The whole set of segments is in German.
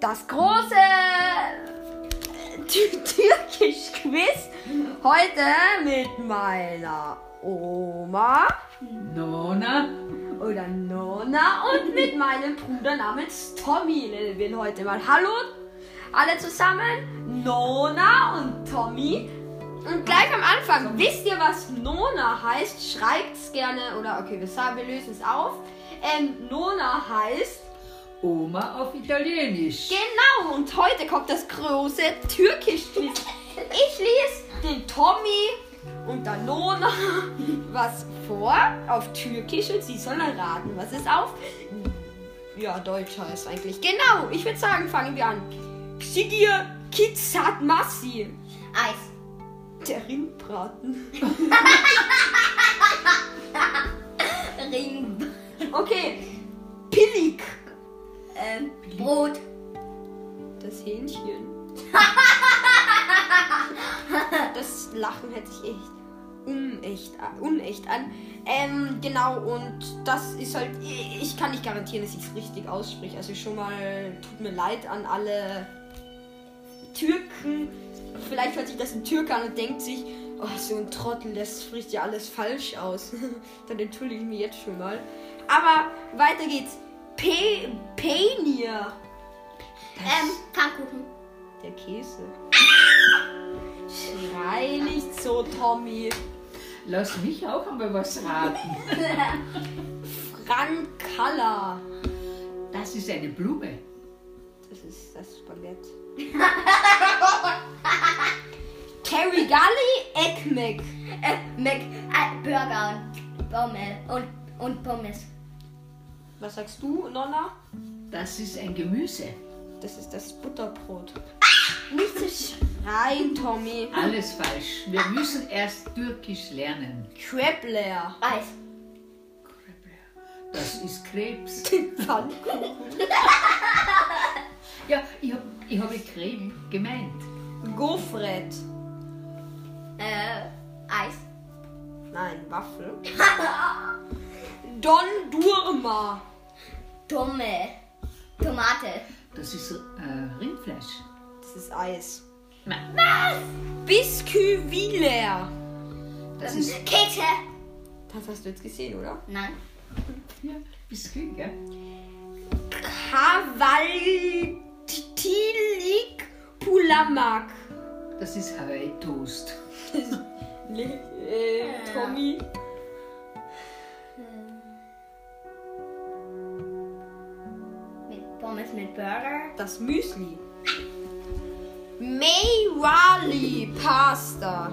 das große Tü- Türkisch-Quiz. Heute mit meiner Oma Nona, oder Nonna und mit meinem Bruder namens Tommy nennen wir ihn heute mal. Hallo alle zusammen, Nona und Tommy. Und gleich am Anfang, wisst ihr, was Nona heißt? Schreibt's gerne oder okay, wir sagen, wir lösen es auf. Ähm, Nona heißt Oma auf Italienisch. Genau, und heute kommt das große Türkisch-Quiz. Ich lese den Tommy und der Nona was vor auf Türkisch und sie sollen raten, was es auf ja, Deutsch heißt eigentlich. Genau, ich würde sagen, fangen wir an. Sigir Kitsat Massi. Eis. Der Rindbraten. Ring. Okay. Ähm, Brot. Das Hähnchen. das Lachen hätte ich echt unecht, unecht an. Ähm, genau, und das ist halt. Ich kann nicht garantieren, dass ich es richtig ausspreche. Also schon mal tut mir leid an alle Türken. Vielleicht hört sich das ein Türke an und denkt sich, oh, so ein Trottel, das spricht ja alles falsch aus. Dann entschuldige ich mich jetzt schon mal. Aber weiter geht's. Pe Penier. Ähm, Pfannkuchen. Der Käse. Schrei nicht so, Tommy. Lass mich auch einmal was raten. Frankalla. Das ist eine Blume. Das ist das Spaghetti. Kerrigalli Ekmek. Äh, Mac, äh, Burger und Pommes und, und Pommes. Was sagst du, Nonna? Das ist ein Gemüse. Das ist das Butterbrot. Nicht zu schreien, Tommy. Alles falsch. Wir müssen erst Türkisch lernen. Krepler. Eis. Das ist Krebs. Pfannkuchen. Ja, ich habe ich hab Creme gemeint. Gofret. Äh, Eis. Nein, Waffel. Don Durma. Dumme. Tomate. Das ist äh, Rindfleisch. Das ist Eis. Nein, Biscuiviller. das ist Kekse. Das hast du jetzt gesehen, oder? Nein. ja, Biskuit, gell? Kavaltilik Pulamak. Das ist Hawaii Toast. Le äh, Tommy. Pommes mit Burger. Das Müsli. Maywali Pasta.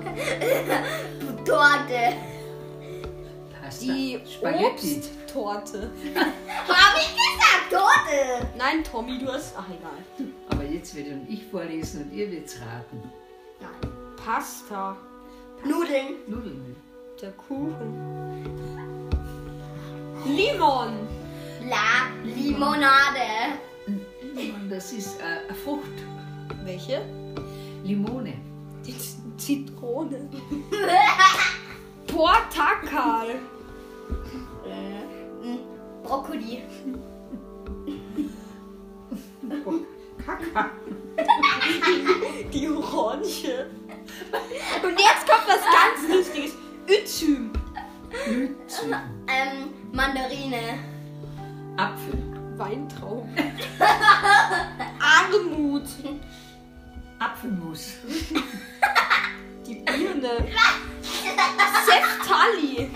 Torte. Pasta. Die Spaghetti. Obsttorte. Hab ich gesagt, Torte. Nein, Tommy, du hast. Ach, egal. Aber jetzt werde ich vorlesen und ihr werdet raten. Nein. Pasta. Nudeln. Nudeln. Der Kuchen. Limon. La Limonade. Und das ist äh, eine Frucht. Welche? Limone. Die Z- Zitrone. Portakal. Äh, m, Brokkoli. Kaka. Die Orange. Und jetzt kommt was ganz Lustiges. Üzüm. Lützen. Ähm, Mandarine. Apfel. Weintrauben. Armut. Apfelmus. Die Birne. Seftali.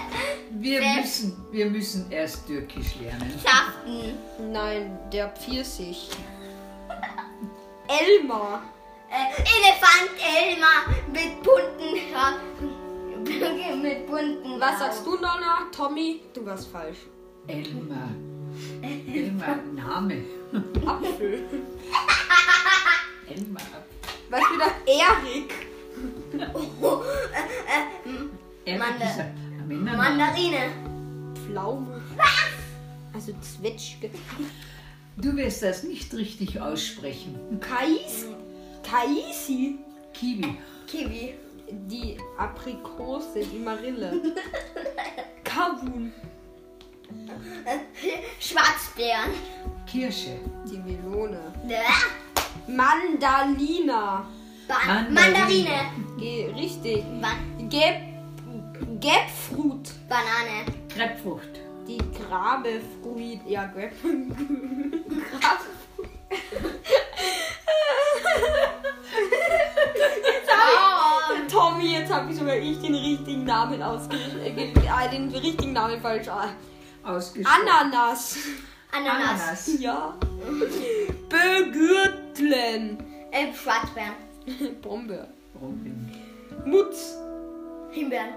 Wir müssen, wir müssen erst Türkisch lernen. Schaften. Nein, der Pfirsich. Elmar. Äh, Elefant Elmar mit bunten Haaren. mit bunten Was sagst du, Nonna? Tommy? Du warst falsch. Elmar. Elmar, Name. Apfel. Elmar. Was wieder? Erik. Elmar Manda- ist ein Männername. Mandarine. Pflaume. Also Zwetschge. Du wirst das nicht richtig aussprechen. Kais. Kaisi. Kiwi. Kiwi. Die Aprikose, die Marille. Kavun. Schwarzbeeren. Kirsche. Die Melone. Mandalina. Ba Mandarine. Mandarine. Ge richtig. Gebfruit. Banane. Grapefrucht. Die Grabefruit. Ja. Oh. Tommy, jetzt habe ich sogar ich den richtigen Namen ausgesprochen. Äh, ge- äh, den richtigen Namen falsch. Ausgesprochen. Ananas. Ananas. Ananas. Ja. Begürteln. Äh, Schwarzbeeren. Bombe. Brombeeren. Mutz. Himbeeren.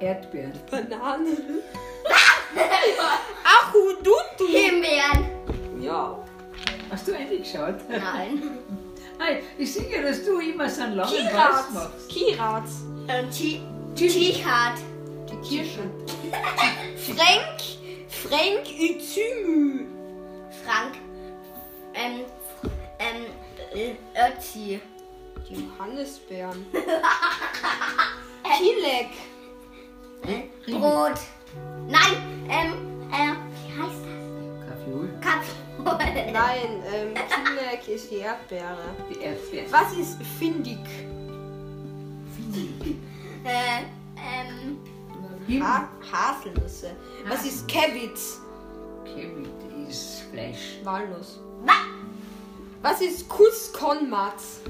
Erdbeeren. Banane. Achudutu. Himbeeren. Ja. Hast du eingeschaut? Nein. Nein, ich sehe ja, dass du immer so einen langen Hals Kirats. machst. Kirats. Ähm, Chi- Chichat. Die Kirsche. Frank. Frank Üzümü. Frank. Ähm, ähm, äh, Ötzi. Die Johannisbeeren. Kilek. Äh, Brot. Nein, ähm, äh, wie heißt das? Kaffeeol. Kaffee. Nein, ähm, Kilek ist die Erdbeere. Die Erdbeeren. Was ist Findig? Äh, ähm, Himmel. Ha Haselnüsse. Was ist Kevitz? Kevit ist Fleisch. Walnuss. wa? Was ist Kuskonmatz?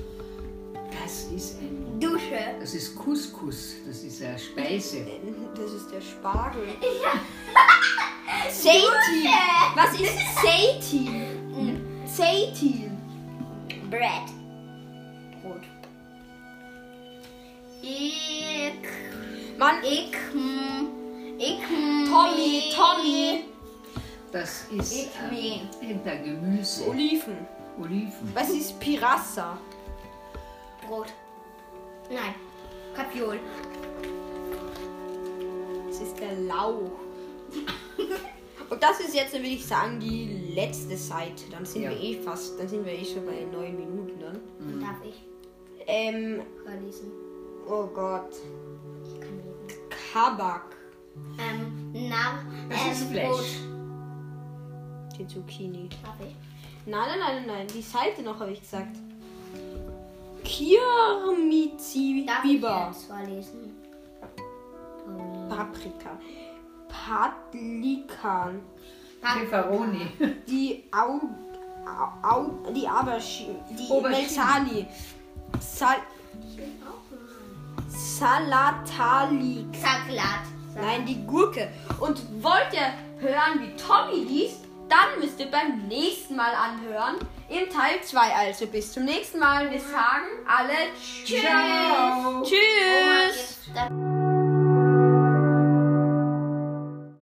Das ist ein. Dusche. Das ist Couscous. Das ist eine Speise. Das ist der Spargel. Seitin. Was ist Seitin? Seitin. Bread. Brot. Ich, Mann, ich, hm, ich, hm, Tommy, Tommy. Das ist Ich ähm, hinter Gemüse. Oliven. Oliven. Was ist Pirassa? Brot. Nein. Kapiol. Das ist der Lauch. Und das ist jetzt, würde ich sagen, die letzte Seite. Dann sind Ja. wir eh fast, dann sind wir eh schon bei neun Minuten dann. Darf ich Ähm, vorlesen? oh Gott. Kabak. Ähm, na, Das ähm, ist Brot. Fleisch. Die Zucchini. Darf ich? Nein, nein, nein, nein. Die Seite noch, habe ich gesagt. Kirmizi Darf ich Biber. vorlesen? Paprika. Patlikan. Pepperoni. Die Au. Au, Au die Abashi. Die Aubergine. Melzani. Sal, Salatalik. Salat. Nein, die Gurke. Und wollt ihr hören, wie Tommy liest? Dann müsst ihr beim nächsten Mal anhören. Im Teil 2 also. Bis zum nächsten Mal. Wir sagen alle Tschüss. Tschüss. Jetzt-